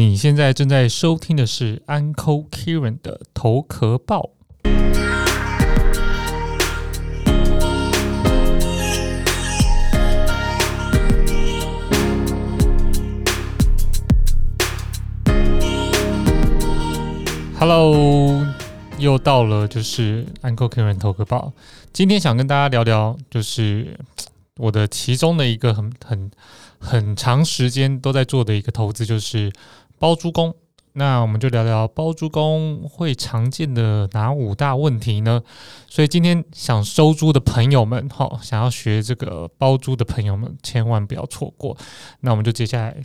你现在正在收听的是 Uncle Kieran 的头壳报。Hello，又到了就是 Uncle Kieran 头壳报。今天想跟大家聊聊，就是我的其中的一个很很很长时间都在做的一个投资，就是包租公。那我们就聊聊包租公会常见的哪五大问题呢？所以今天想收租的朋友们，哈，想要学这个包租的朋友们，千万不要错过。那我们就接下来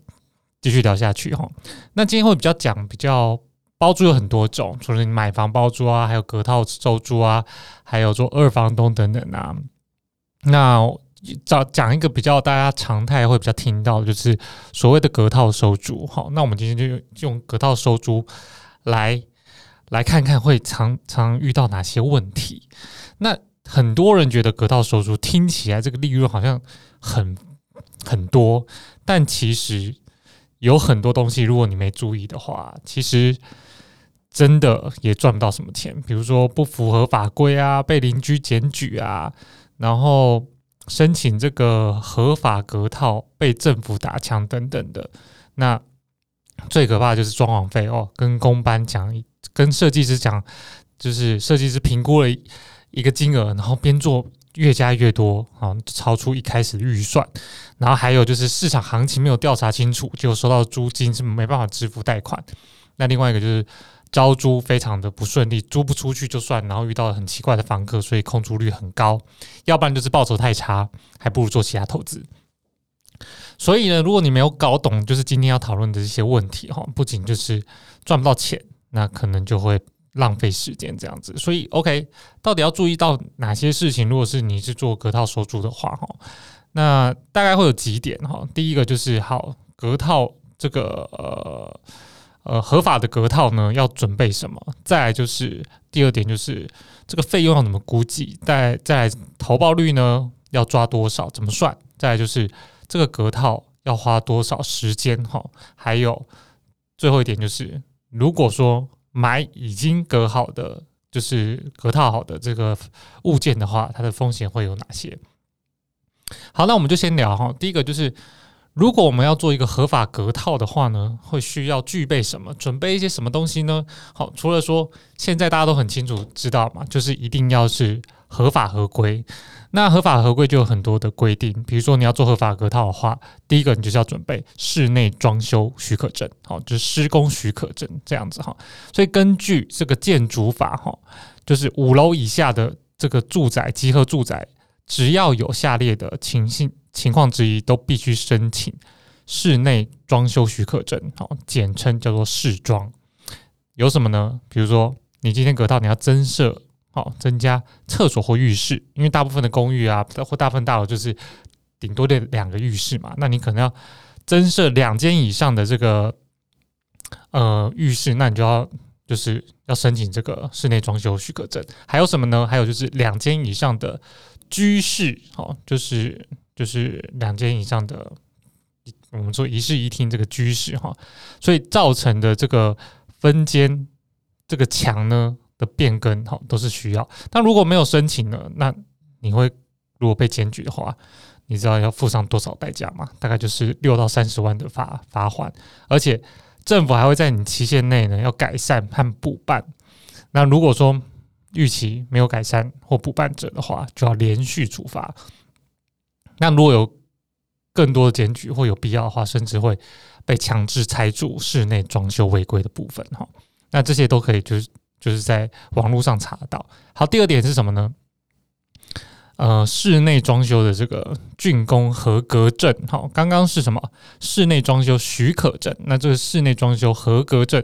继续聊下去，哈。那今天会比较讲比较包租有很多种，除了你买房包租啊，还有隔套收租啊，还有做二房东等等啊。那讲讲一个比较大家常态会比较听到，就是所谓的隔套收租。好，那我们今天就用隔套收租来来看看会常常遇到哪些问题。那很多人觉得隔套收租听起来这个利润好像很很多，但其实有很多东西，如果你没注意的话，其实真的也赚不到什么钱。比如说不符合法规啊，被邻居检举啊，然后。申请这个合法隔套被政府打枪等等的，那最可怕就是装潢费哦。跟工班讲，跟设计师讲，就是设计师评估了一个金额，然后边做越加越多啊，超出一开始预算。然后还有就是市场行情没有调查清楚，就收到租金是没办法支付贷款。那另外一个就是。招租非常的不顺利，租不出去就算，然后遇到了很奇怪的房客，所以空租率很高。要不然就是报酬太差，还不如做其他投资。所以呢，如果你没有搞懂，就是今天要讨论的这些问题哈，不仅就是赚不到钱，那可能就会浪费时间这样子。所以，OK，到底要注意到哪些事情？如果是你是做隔套收租的话哈，那大概会有几点哈。第一个就是好隔套这个呃。呃，合法的隔套呢，要准备什么？再来就是第二点，就是这个费用要怎么估计？再再来投报率呢，要抓多少？怎么算？再来就是这个隔套要花多少时间？哈，还有最后一点就是，如果说买已经隔好的，就是隔套好的这个物件的话，它的风险会有哪些？好，那我们就先聊哈。第一个就是。如果我们要做一个合法隔套的话呢，会需要具备什么？准备一些什么东西呢？好，除了说现在大家都很清楚知道嘛，就是一定要是合法合规。那合法合规就有很多的规定，比如说你要做合法隔套的话，第一个你就是要准备室内装修许可证，好，就是施工许可证这样子哈。所以根据这个建筑法哈，就是五楼以下的这个住宅集合住宅，只要有下列的情形。情况之一都必须申请室内装修许可证，好，简称叫做室装。有什么呢？比如说，你今天隔套你要增设，好，增加厕所或浴室，因为大部分的公寓啊，或大部分大楼就是顶多的两个浴室嘛，那你可能要增设两间以上的这个呃浴室，那你就要就是要申请这个室内装修许可证。还有什么呢？还有就是两间以上的居室，好，就是。就是两间以上的，我们说一室一厅这个居室哈，所以造成的这个分间这个墙呢的变更哈，都是需要。但如果没有申请呢，那你会如果被检举的话，你知道要付上多少代价吗？大概就是六到三十万的罚罚款，而且政府还会在你期限内呢要改善和补办。那如果说预期没有改善或补办者的话，就要连续处罚。那如果有更多的检举或有必要的话，甚至会被强制拆除室内装修违规的部分哈。那这些都可以就是就是在网络上查到。好，第二点是什么呢？呃，室内装修的这个竣工合格证，好，刚刚是什么？室内装修许可证。那这个室内装修合格证，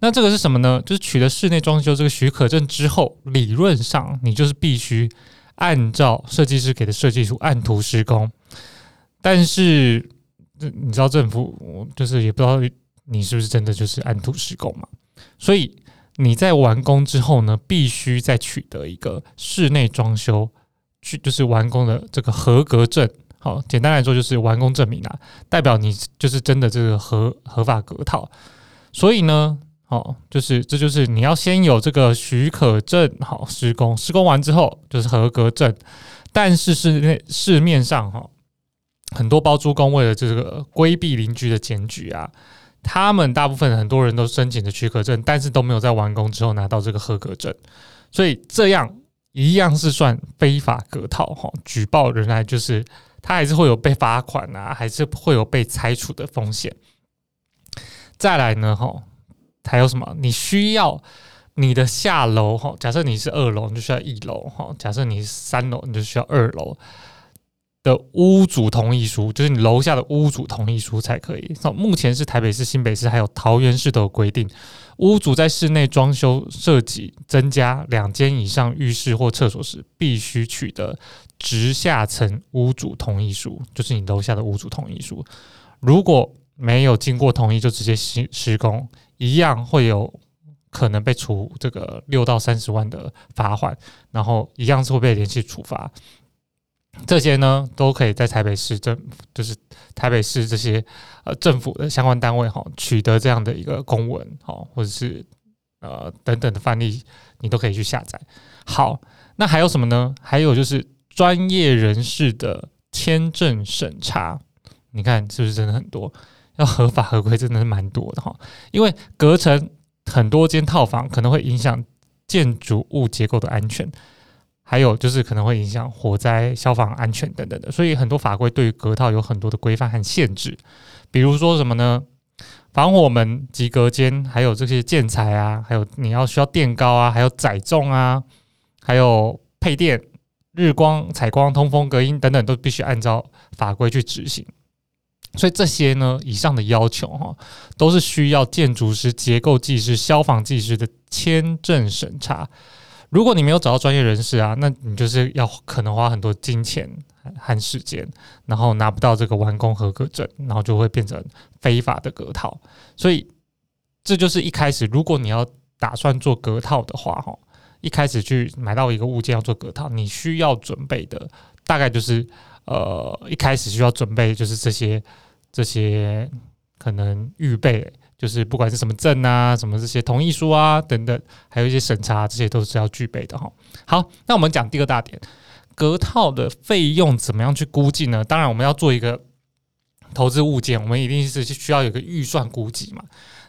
那这个是什么呢？就是取得室内装修这个许可证之后，理论上你就是必须。按照设计师给的设计图按图施工，但是你知道政府就是也不知道你是不是真的就是按图施工嘛？所以你在完工之后呢，必须再取得一个室内装修去就是完工的这个合格证好，简单来说就是完工证明啊，代表你就是真的这个合合法格套。所以呢，好，就是这就是你要先有这个许可证，好施工，施工完之后就是合格证。但是市内市面上哈，很多包租公为了这个规避邻居的检举啊，他们大部分很多人都申请的许可证，但是都没有在完工之后拿到这个合格证，所以这样一样是算非法隔套哈。举报仍然就是他还是会有被罚款啊，还是会有被拆除的风险。再来呢哈，还有什么？你需要。你的下楼哈，假设你是二楼，你就需要一楼哈；假设你是三楼，你就需要二楼的屋主同意书，就是你楼下的屋主同意书才可以。目前是台北市、新北市还有桃园市都有规定，屋主在室内装修设计增加两间以上浴室或厕所时，必须取得直下层屋主同意书，就是你楼下的屋主同意书。如果没有经过同意就直接施施工，一样会有。可能被处这个六到三十万的罚款，然后一样是会被连续处罚。这些呢，都可以在台北市政，就是台北市这些呃政府的相关单位哈，取得这样的一个公文哈，或者是呃等等的范例，你都可以去下载。好，那还有什么呢？还有就是专业人士的签证审查，你看是不是真的很多？要合法合规真的是蛮多的哈，因为隔成。很多间套房可能会影响建筑物结构的安全，还有就是可能会影响火灾、消防安全等等的，所以很多法规对于隔套有很多的规范和限制。比如说什么呢？防火门及隔间，还有这些建材啊，还有你要需要垫高啊，还有载重啊，还有配电、日光、采光、通风、隔音等等，都必须按照法规去执行。所以这些呢，以上的要求哈，都是需要建筑师、结构技师、消防技师的签证审查。如果你没有找到专业人士啊，那你就是要可能花很多金钱和时间，然后拿不到这个完工合格证，然后就会变成非法的隔套。所以这就是一开始，如果你要打算做隔套的话，哈，一开始去买到一个物件要做隔套，你需要准备的大概就是呃，一开始需要准备就是这些。这些可能预备，就是不管是什么证啊，什么这些同意书啊等等，还有一些审查，这些都是要具备的哈。好，那我们讲第二大点，隔套的费用怎么样去估计呢？当然，我们要做一个投资物件，我们一定是需要有个预算估计嘛。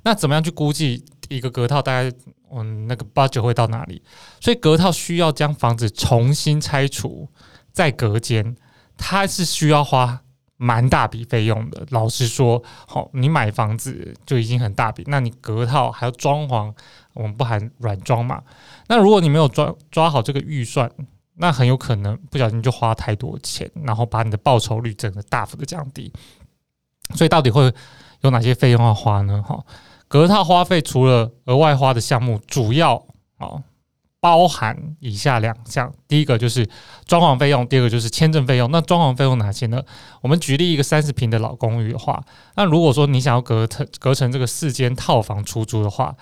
那怎么样去估计一个隔套大概嗯那个 budget 会到哪里？所以隔套需要将房子重新拆除再隔间，它是需要花。蛮大笔费用的，老实说，好，你买房子就已经很大笔，那你隔套还要装潢，我们不含软装嘛？那如果你没有抓抓好这个预算，那很有可能不小心就花太多钱，然后把你的报酬率整个大幅的降低。所以到底会有哪些费用要花呢？哈，隔套花费除了额外花的项目，主要哦。包含以下两项，第一个就是装潢费用，第二个就是签证费用。那装潢费用哪些呢？我们举例一个三十平的老公寓的话，那如果说你想要隔成隔成这个四间套房出租的话，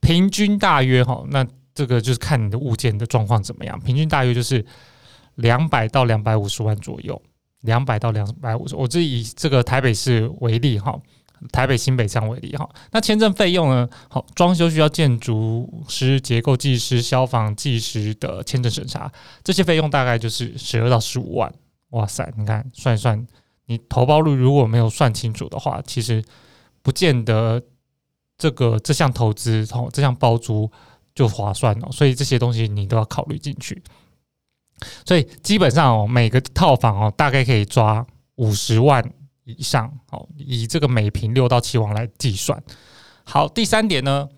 平均大约哈，那这个就是看你的物件的状况怎么样，平均大约就是两百到两百五十万左右，两百到两百五十。我这以这个台北市为例哈。台北新北这样为例哈，那签证费用呢？好，装修需要建筑师、结构技师、消防技师的签证审查，这些费用大概就是十二到十五万。哇塞，你看算一算，你投包率如果没有算清楚的话，其实不见得这个这项投资哦，这项包租就划算哦。所以这些东西你都要考虑进去。所以基本上哦，每个套房哦，大概可以抓五十万。以上好，以这个每平六到七万来计算。好，第三点呢，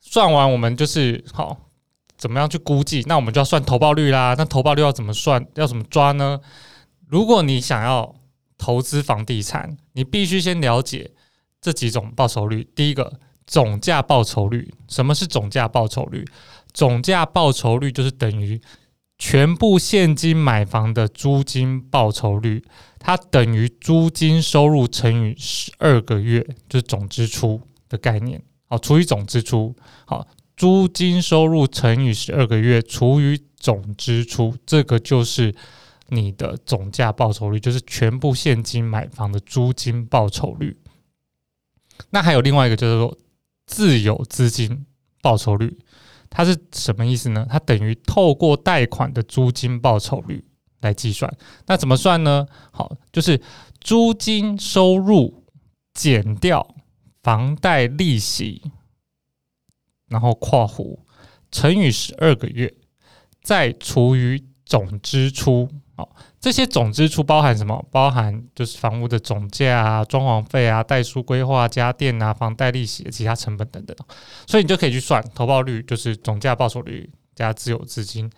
算完我们就是好，怎么样去估计？那我们就要算投报率啦。那投报率要怎么算？要怎么抓呢？如果你想要投资房地产，你必须先了解这几种报酬率。第一个，总价报酬率。什么是总价报酬率？总价报酬率就是等于全部现金买房的租金报酬率。它等于租金收入乘以十二个月，就是总支出的概念。好，除以总支出。好，租金收入乘以十二个月除以总支出，这个就是你的总价报酬率，就是全部现金买房的租金报酬率。那还有另外一个就是说自有资金报酬率，它是什么意思呢？它等于透过贷款的租金报酬率来计算。那怎么算呢？好，就是租金收入减掉房贷利息，然后括弧乘以十二个月，再除以总支出。好，这些总支出包含什么？包含就是房屋的总价啊、装潢费啊、代书规划、家电啊、房贷利息、其他成本等等。所以你就可以去算投报率，就是总价报酬率加自有资金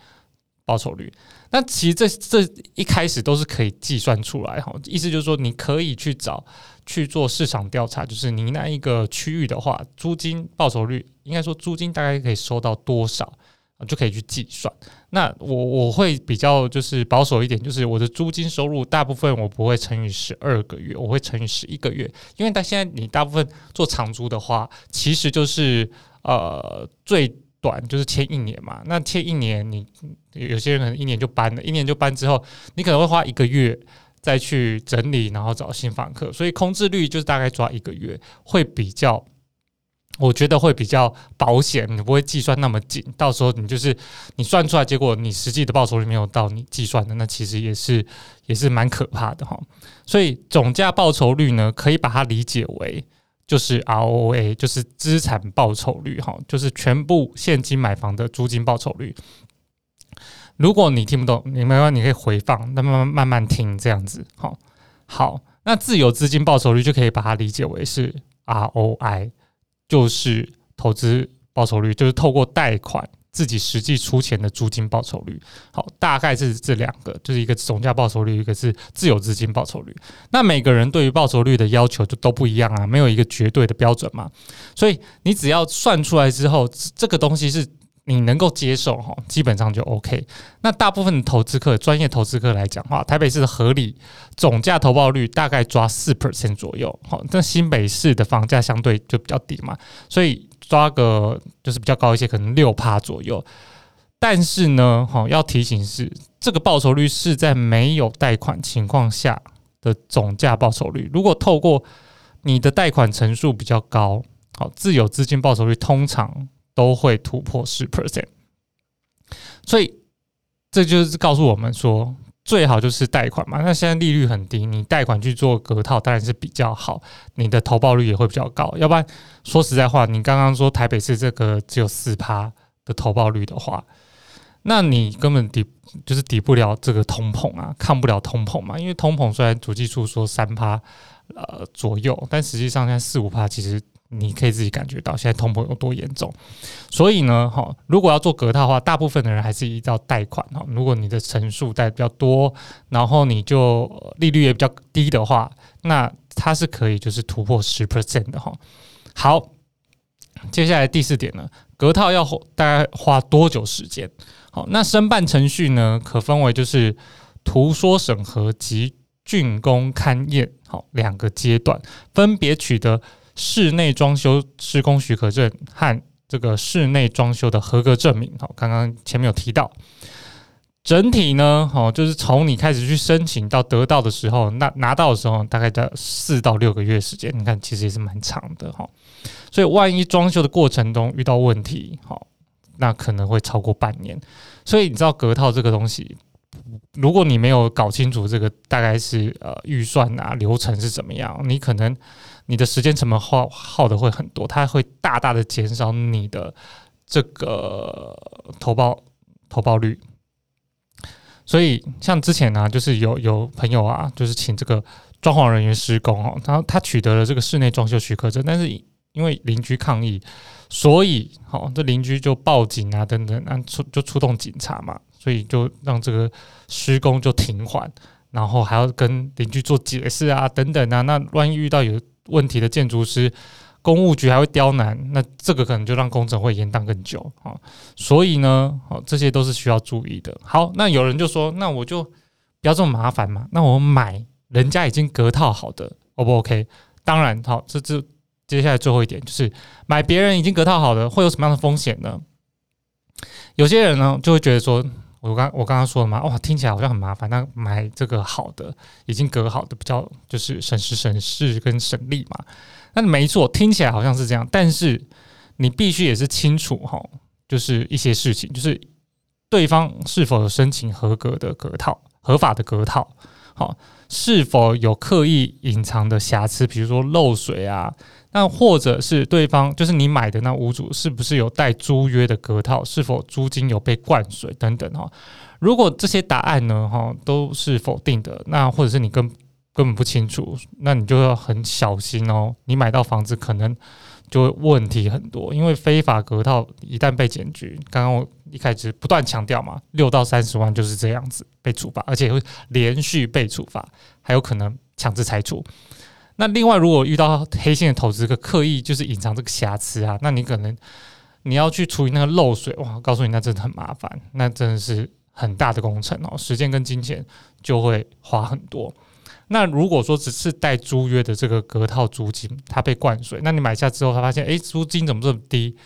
报酬率。那其实这这一开始都是可以计算出来哈。意思就是说，你可以去找去做市场调查，就是你那一个区域的话，租金报酬率应该说租金大概可以收到多少。就可以去计算。那我我会比较就是保守一点，就是我的租金收入大部分我不会乘以十二个月，我会乘以十一个月。因为它现在你大部分做长租的话，其实就是呃最短就是签一年嘛。那签一年，你有些人可能一年就搬了，一年就搬之后，你可能会花一个月再去整理，然后找新房客，所以空置率就是大概抓一个月，会比较。我觉得会比较保险，你不会计算那么紧，到时候你就是你算出来，结果你实际的报酬率没有到你计算的，那其实也是也是蛮可怕的哈。所以总价报酬率呢，可以把它理解为就是 ROA，就是资产报酬率哈，就是全部现金买房的租金报酬率。如果你听不懂，你没关，你可以回放，那慢慢慢慢听这样子。好，好，那自有资金报酬率就可以把它理解为是 ROI。就是投资报酬率，就是透过贷款自己实际出钱的租金报酬率。好，大概是这两个，就是一个总价报酬率，一个是自有资金报酬率。那每个人对于报酬率的要求就都不一样啊，没有一个绝对的标准嘛。所以你只要算出来之后，这个东西是。你能够接受哈，基本上就 OK。那大部分投资客、专业投资客来讲话，台北市的合理总价投报率大概抓四 percent 左右。好，那新北市的房价相对就比较低嘛，所以抓个就是比较高一些，可能六趴左右。但是呢，哈，要提醒是，这个报酬率是在没有贷款情况下的总价报酬率。如果透过你的贷款成数比较高，好，自有资金报酬率通常。都会突破十 percent，所以这就是告诉我们说，最好就是贷款嘛。那现在利率很低，你贷款去做隔套当然是比较好，你的投报率也会比较高。要不然说实在话，你刚刚说台北市这个只有四趴的投报率的话，那你根本抵就是抵不了这个通膨啊，抗不了通膨嘛。因为通膨虽然主计处说三趴呃左右，但实际上现在四五趴其实。你可以自己感觉到现在通膨有多严重，所以呢，哈，如果要做隔套的话，大部分的人还是依照贷款哈。如果你的成数贷比较多，然后你就利率也比较低的话，那它是可以就是突破十 percent 的哈。好，接下来第四点呢，隔套要大概花多久时间？好，那申办程序呢，可分为就是图说审核及竣工勘验，好两个阶段，分别取得。室内装修施工许可证和这个室内装修的合格证明，好，刚刚前面有提到，整体呢，好，就是从你开始去申请到得到的时候，那拿到的时候大概在四到六个月时间，你看其实也是蛮长的哈。所以万一装修的过程中遇到问题，好，那可能会超过半年。所以你知道隔套这个东西，如果你没有搞清楚这个大概是呃预算啊流程是怎么样，你可能。你的时间成本耗耗的会很多，它会大大的减少你的这个投报投报率。所以像之前呢，就是有有朋友啊，就是请这个装潢人员施工哦，他他取得了这个室内装修许可证，但是因为邻居抗议，所以好这邻居就报警啊等等，那出就出动警察嘛，所以就让这个施工就停缓，然后还要跟邻居做解释啊等等啊，那万一遇到有问题的建筑师，公务局还会刁难，那这个可能就让工程会延宕更久啊。所以呢，好，这些都是需要注意的。好，那有人就说，那我就不要这么麻烦嘛，那我买人家已经隔套好的，O 不 OK？当然，好，这这接下来最后一点就是买别人已经隔套好的会有什么样的风险呢？有些人呢就会觉得说，我刚我刚刚说了嘛，哇，听起来好像很麻烦。那买这个好的，已经隔好的，比较就是省时省事跟省力嘛。那没错，听起来好像是这样，但是你必须也是清楚哈，就是一些事情，就是对方是否有申请合格的隔套、合法的隔套，好，是否有刻意隐藏的瑕疵，比如说漏水啊。那或者是对方就是你买的那屋主是不是有带租约的隔套？是否租金有被灌水等等哈？如果这些答案呢哈都是否定的，那或者是你根根本不清楚，那你就要很小心哦。你买到房子可能就会问题很多，因为非法隔套一旦被检举，刚刚我一开始不断强调嘛，六到三十万就是这样子被处罚，而且会连续被处罚，还有可能强制拆除。那另外，如果遇到黑心的投资客刻意就是隐藏这个瑕疵啊，那你可能你要去处理那个漏水，哇，告诉你那真的很麻烦，那真的是很大的工程哦，时间跟金钱就会花很多。那如果说只是带租约的这个隔套租金，它被灌水，那你买下之后，他发现诶，租金怎么这么低，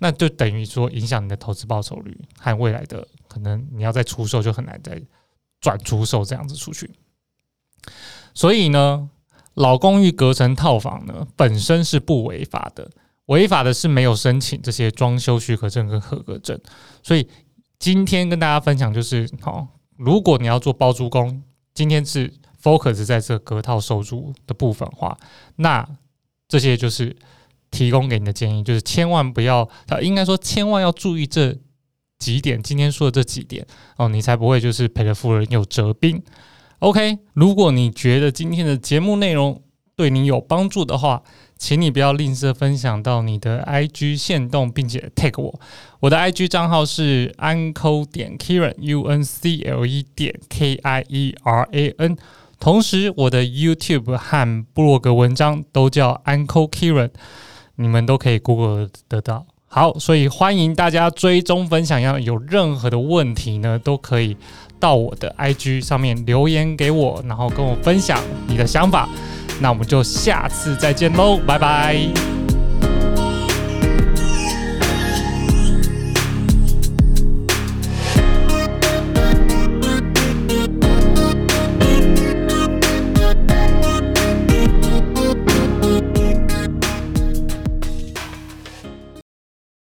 那就等于说影响你的投资报酬率和未来的可能你要再出售就很难再转出售这样子出去。所以呢？老公寓隔成套房呢，本身是不违法的，违法的是没有申请这些装修许可证跟合格证。所以今天跟大家分享就是，哦，如果你要做包租公，今天是 focus 在这隔套收租的部分话，那这些就是提供给你的建议，就是千万不要，他应该说千万要注意这几点，今天说的这几点哦，你才不会就是赔了夫人又折兵。OK，如果你觉得今天的节目内容对你有帮助的话，请你不要吝啬分享到你的 IG 线动，并且 tag 我。我的 IG 账号是 uncle 点 Kieran U N C L E 点 K I E R A N。同时，我的 YouTube 和布洛格文章都叫 uncle Kieran，你们都可以 Google 得到。好，所以欢迎大家追踪分享，要有任何的问题呢，都可以。到我的 IG 上面留言给我，然后跟我分享你的想法。那我们就下次再见喽，拜拜。